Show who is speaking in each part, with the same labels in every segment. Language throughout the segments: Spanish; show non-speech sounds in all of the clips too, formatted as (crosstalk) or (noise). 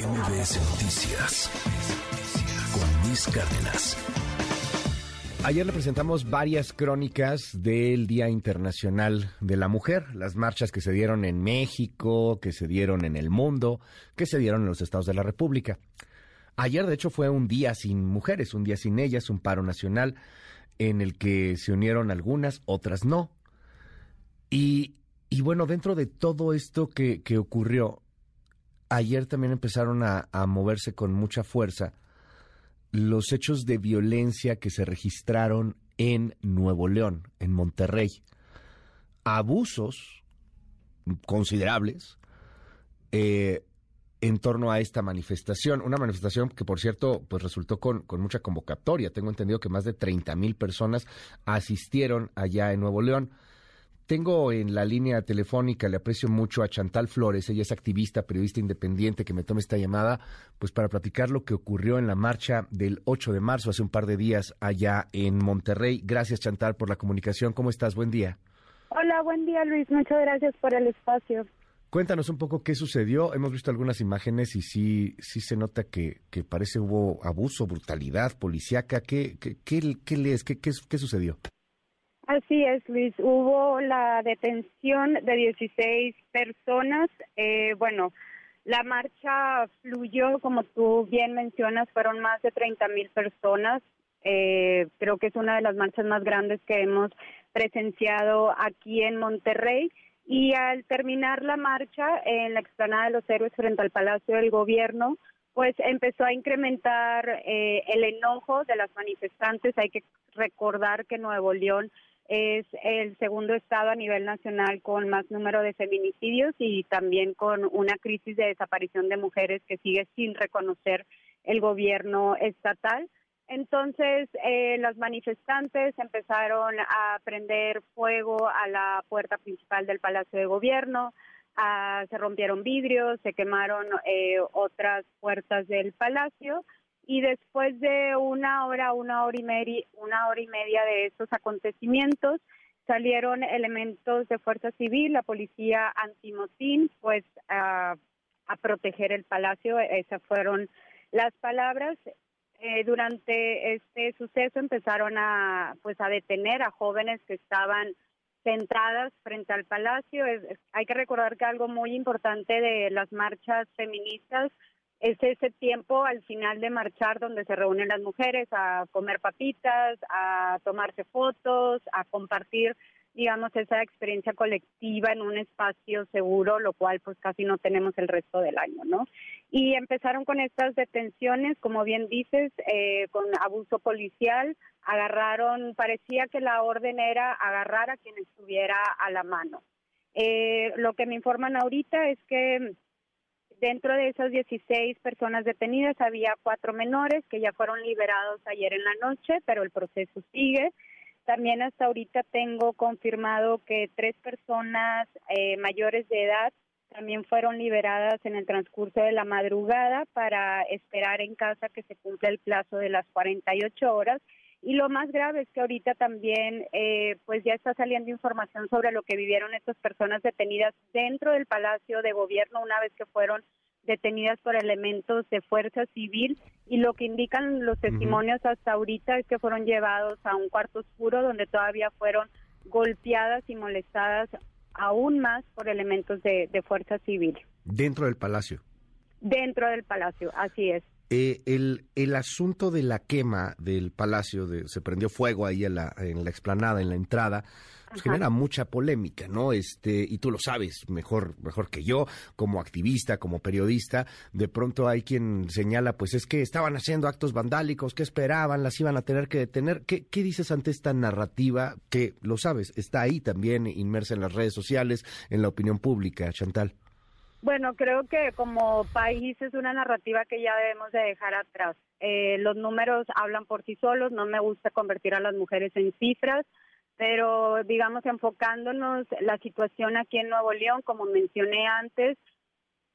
Speaker 1: MBS Noticias con Luis Cárdenas.
Speaker 2: Ayer le presentamos varias crónicas del Día Internacional de la Mujer, las marchas que se dieron en México, que se dieron en el mundo, que se dieron en los estados de la República. Ayer, de hecho, fue un día sin mujeres, un día sin ellas, un paro nacional en el que se unieron algunas, otras no. Y, bueno, dentro de todo esto que, que ocurrió, ayer también empezaron a, moverse con mucha fuerza los hechos de violencia que se registraron en Nuevo León, en Monterrey. Abusos considerables eh, en torno a esta manifestación. Una manifestación que, por cierto, pues resultó con, mucha convocatoria. Tengo entendido que más de 30 mil personas asistieron allá en Nuevo León. Tengo en la línea telefónica, le aprecio mucho a Chantal Flores, ella es activista, periodista independiente, que me tome esta llamada, pues para platicar lo que ocurrió en la marcha del 8 de marzo, hace un par de días, allá en Monterrey. Gracias, Chantal, por la comunicación. ¿Cómo estás? Buen día.
Speaker 3: Hola, buen día, Luis. Muchas gracias por el espacio.
Speaker 2: Cuéntanos un poco qué sucedió. Hemos visto algunas imágenes y sí, sí se nota que, que parece hubo abuso, brutalidad policíaca. ¿Qué, qué, qué, qué lees? ¿Qué, qué, qué sucedió?
Speaker 3: Así es, Luis. Hubo la detención de 16 personas. Eh, bueno, la marcha fluyó, como tú bien mencionas, fueron más de 30 mil personas. Eh, creo que es una de las marchas más grandes que hemos presenciado aquí en Monterrey. Y al terminar la marcha en la explanada de los héroes frente al Palacio del Gobierno, pues empezó a incrementar eh, el enojo de las manifestantes. Hay que recordar que Nuevo León es el segundo estado a nivel nacional con más número de feminicidios y también con una crisis de desaparición de mujeres que sigue sin reconocer el gobierno estatal. Entonces, eh, los manifestantes empezaron a prender fuego a la puerta principal del Palacio de Gobierno, se rompieron vidrios, se quemaron eh, otras puertas del palacio y después de una hora, una hora y media, una hora y media de estos acontecimientos, salieron elementos de fuerza civil, la policía antimotín, pues a, proteger el palacio. Esas fueron las palabras. Eh, durante este suceso empezaron a, pues, a detener a jóvenes que estaban sentadas frente al palacio. hay que recordar que algo muy importante de las marchas feministas es ese tiempo al final de marchar donde se reúnen las mujeres a comer papitas, a tomarse fotos, a compartir, digamos, esa experiencia colectiva en un espacio seguro, lo cual pues casi no tenemos el resto del año, ¿no? Y empezaron con estas detenciones, como bien dices, eh, con abuso policial, agarraron, parecía que la orden era agarrar a quien estuviera a la mano. Eh, lo que me informan ahorita es que Dentro de esas 16 personas detenidas había cuatro menores que ya fueron liberados ayer en la noche, pero el proceso sigue. También hasta ahorita tengo confirmado que tres personas eh, mayores de edad también fueron liberadas en el transcurso de la madrugada para esperar en casa que se cumpla el plazo de las 48 horas y lo más grave es que ahorita también, eh, pues ya está saliendo información sobre lo que vivieron estas personas detenidas dentro del Palacio de Gobierno una vez que fueron detenidas por elementos de fuerza civil y lo que indican los testimonios hasta ahorita es que fueron llevados a un cuarto oscuro donde todavía fueron golpeadas y molestadas aún más por elementos de fuerza civil.
Speaker 2: Dentro del palacio.
Speaker 3: Dentro del palacio, así es.
Speaker 2: Eh, el, el, asunto de la quema del palacio, de, se prendió fuego ahí en la, en la explanada, en la entrada, pues genera mucha polémica, ¿no? Este, y tú lo sabes mejor, mejor que yo, como activista, como periodista, de pronto hay quien señala, pues es que estaban haciendo actos vandálicos, ¿qué esperaban? Las iban a tener que detener. ¿Qué, qué dices ante esta narrativa que, lo sabes, está ahí también inmersa en las redes sociales, en la opinión pública, Chantal?
Speaker 3: Bueno, creo que como país es una narrativa que ya debemos de dejar atrás. Eh, los números hablan por sí solos, no me gusta convertir a las mujeres en cifras, pero digamos enfocándonos la situación aquí en Nuevo León, como mencioné antes,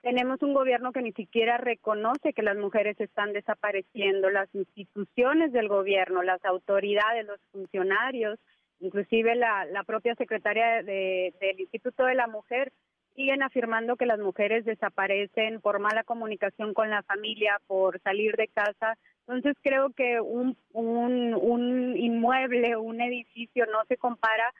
Speaker 3: tenemos un gobierno que ni siquiera reconoce que las mujeres están desapareciendo, las instituciones del gobierno, las autoridades, los funcionarios, inclusive la, propia secretaria del Instituto de la Mujer siguen afirmando que las mujeres desaparecen por mala comunicación con la familia, por salir de casa. Entonces creo que un, un, un inmueble, un edificio no se compara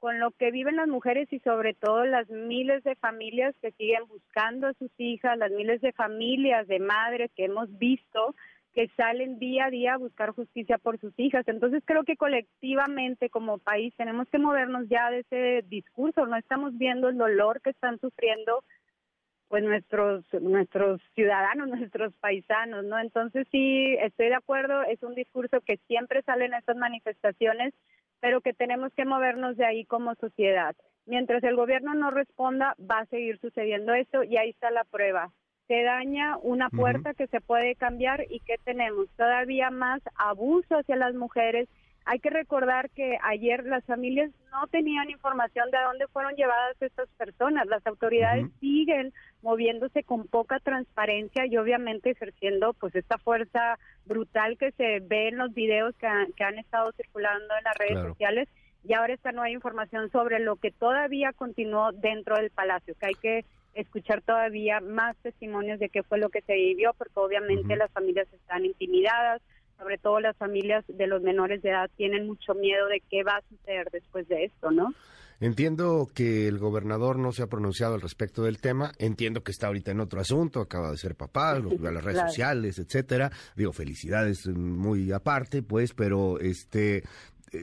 Speaker 3: con lo que viven las mujeres y sobre todo las miles de familias que siguen buscando a sus hijas, las miles de familias de madres que hemos visto que salen día a día a buscar justicia por sus hijas. Entonces creo que colectivamente como país tenemos que movernos ya de ese discurso, no estamos viendo el dolor que están sufriendo pues nuestros nuestros ciudadanos, (laughs) nuestros paisanos, ¿no? Entonces sí, estoy de acuerdo, es un discurso que siempre sale en estas manifestaciones, pero que tenemos que movernos de ahí como sociedad. Mientras el gobierno no responda, va a seguir sucediendo esto y ahí está la prueba se daña una puerta que se puede cambiar y que tenemos todavía más abuso hacia las mujeres. Hay que recordar que ayer las familias no tenían información de a dónde fueron llevadas estas personas. Las autoridades siguen moviéndose con poca transparencia y obviamente ejerciendo pues esta fuerza brutal que se ve en los videos que, han estado circulando en las redes sociales y ahora esta no hay información sobre lo que todavía continuó dentro del palacio, que hay que escuchar todavía más testimonios de qué fue lo que se vivió, porque obviamente las familias están intimidadas, sobre todo las familias de los menores de edad tienen mucho miedo de qué va a suceder después de esto, ¿no?
Speaker 2: Entiendo que el gobernador no se ha pronunciado al respecto del tema. Entiendo que está ahorita en otro asunto, acaba de ser papá, las redes sociales, etcétera. Digo, felicidades muy aparte, pues, pero este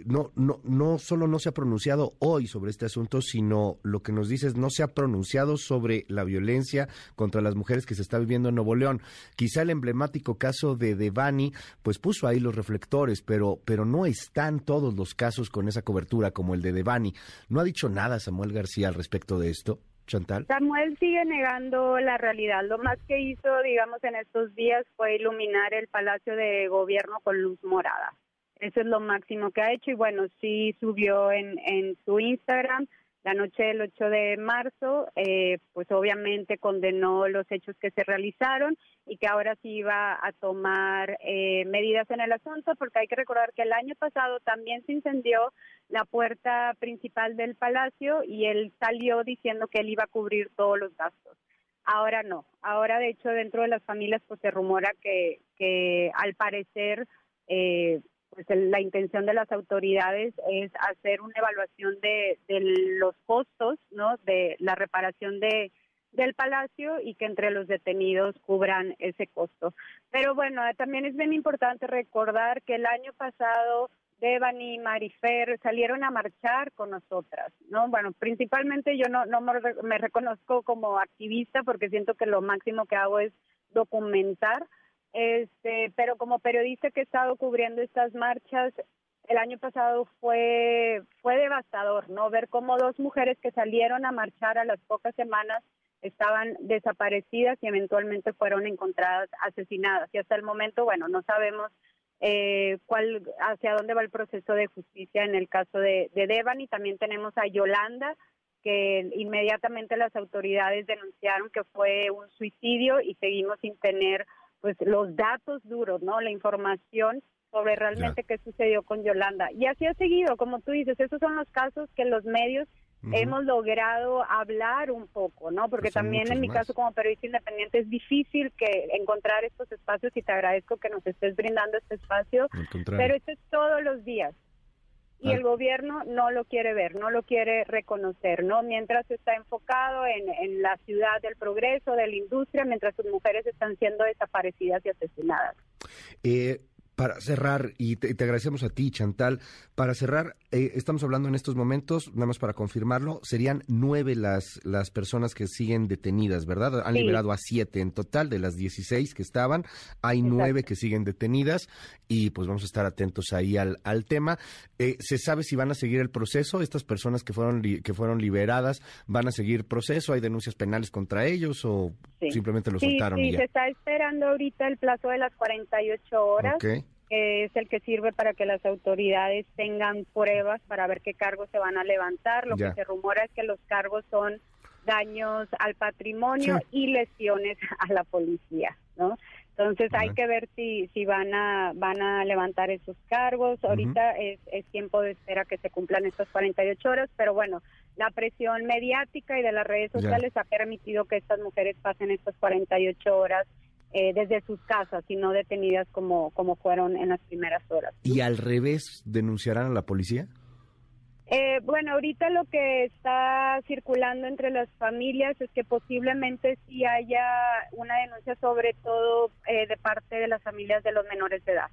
Speaker 2: no, no, no solo no se ha pronunciado hoy sobre este asunto, sino lo que nos dices, no se ha pronunciado sobre la violencia contra las mujeres que se está viviendo en Nuevo León. Quizá el emblemático caso de Devani, pues puso ahí los reflectores, pero, pero no están todos los casos con esa cobertura como el de Devani. ¿No ha dicho nada Samuel García al respecto de esto? Chantal.
Speaker 3: Samuel sigue negando la realidad. Lo más que hizo, digamos, en estos días fue iluminar el Palacio de Gobierno con luz morada. Eso es lo máximo que ha hecho. Y bueno, sí subió en, en su Instagram. La noche del 8 de marzo, eh, pues obviamente condenó los hechos que se realizaron y que ahora sí iba a tomar eh, medidas en el asunto, porque hay que recordar que el año pasado también se incendió la puerta principal del palacio y él salió diciendo que él iba a cubrir todos los gastos. Ahora no, ahora de hecho dentro de las familias pues se rumora que, que al parecer eh, pues la intención de las autoridades es hacer una evaluación de, los costos, ¿no? De la reparación de del palacio y que entre los detenidos cubran ese costo. Pero bueno, también es bien importante recordar que el año pasado Devani y Marifer salieron a marchar con nosotras, ¿no? Bueno, principalmente yo no, no me reconozco como activista porque siento que lo máximo que hago es documentar, este, pero como periodista que he estado cubriendo estas marchas, el año pasado fue fue devastador, ¿no? Ver cómo dos mujeres que salieron a marchar a las pocas semanas estaban desaparecidas y eventualmente fueron encontradas asesinadas. Y hasta el momento, bueno, no sabemos eh, cuál hacia dónde va el proceso de justicia en el caso de, de Devan y también tenemos a Yolanda que inmediatamente las autoridades denunciaron que fue un suicidio y seguimos sin tener pues los datos duros, ¿no? La información sobre realmente qué sucedió con Yolanda. Y así ha seguido, como tú dices, esos son los casos que los medios hemos logrado hablar un poco, ¿no? Porque también en mi caso como periodista independiente es difícil que encontrar estos espacios y te agradezco que nos estés brindando este espacio, pero esto es todos los días, y el gobierno no lo quiere ver, no lo quiere reconocer, ¿no? Mientras está enfocado en, en la ciudad del progreso, de la industria, mientras sus mujeres están siendo desaparecidas y asesinadas.
Speaker 2: Eh, para cerrar, y te, agradecemos a ti, Chantal, para cerrar, eh, estamos hablando en estos momentos, nada más para confirmarlo, serían nueve las, las personas que siguen detenidas, ¿verdad? Han liberado a siete en total de las dieciséis que estaban, hay nueve que siguen detenidas y pues vamos a estar atentos ahí al, al tema. Eh, ¿Se sabe si van a seguir el proceso? ¿Estas personas que fueron, que fueron liberadas van a seguir proceso? ¿Hay denuncias penales contra ellos o simplemente lo soltaron?
Speaker 3: Sí, se está esperando ahorita el plazo de las 48 horas. Okay que es el que sirve para que las autoridades tengan pruebas para ver qué cargos se van a levantar. Lo que se rumora es que los cargos son daños al patrimonio y lesiones (laughs) a la policía, ¿no? Entonces hay que ver si si van a van a levantar esos cargos. Ahorita es, es tiempo de espera que se cumplan estas 48 horas, pero bueno, la presión mediática y de las redes sociales ha permitido que estas mujeres pasen estas 48 horas eh, desde sus casas y no detenidas como, como fueron en las primeras horas.
Speaker 2: ¿Y al revés denunciarán a la policía?
Speaker 3: Eh, bueno, ahorita lo que está circulando entre las familias es que posiblemente sí haya una denuncia sobre todo eh, de parte de las familias de los menores de edad.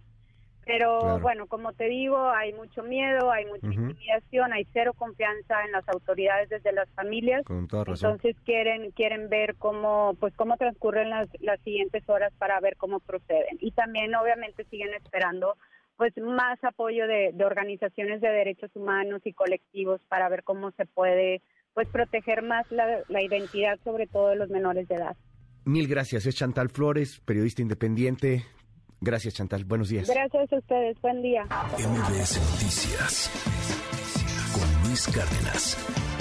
Speaker 3: Pero bueno, como te digo, hay mucho miedo, hay mucha intimidación, hay cero confianza en las autoridades desde las familias. Entonces quieren quieren ver cómo pues cómo transcurren las, las siguientes horas para ver cómo proceden. Y también obviamente siguen esperando pues más apoyo de, organizaciones de derechos humanos y colectivos para ver cómo se puede pues proteger más la, la identidad sobre todo de los menores de edad.
Speaker 2: Mil gracias. Es Chantal Flores, periodista independiente. Gracias, Chantal. Buenos días.
Speaker 3: Gracias a ustedes. Buen día.
Speaker 1: MBS Noticias con Luis Cárdenas.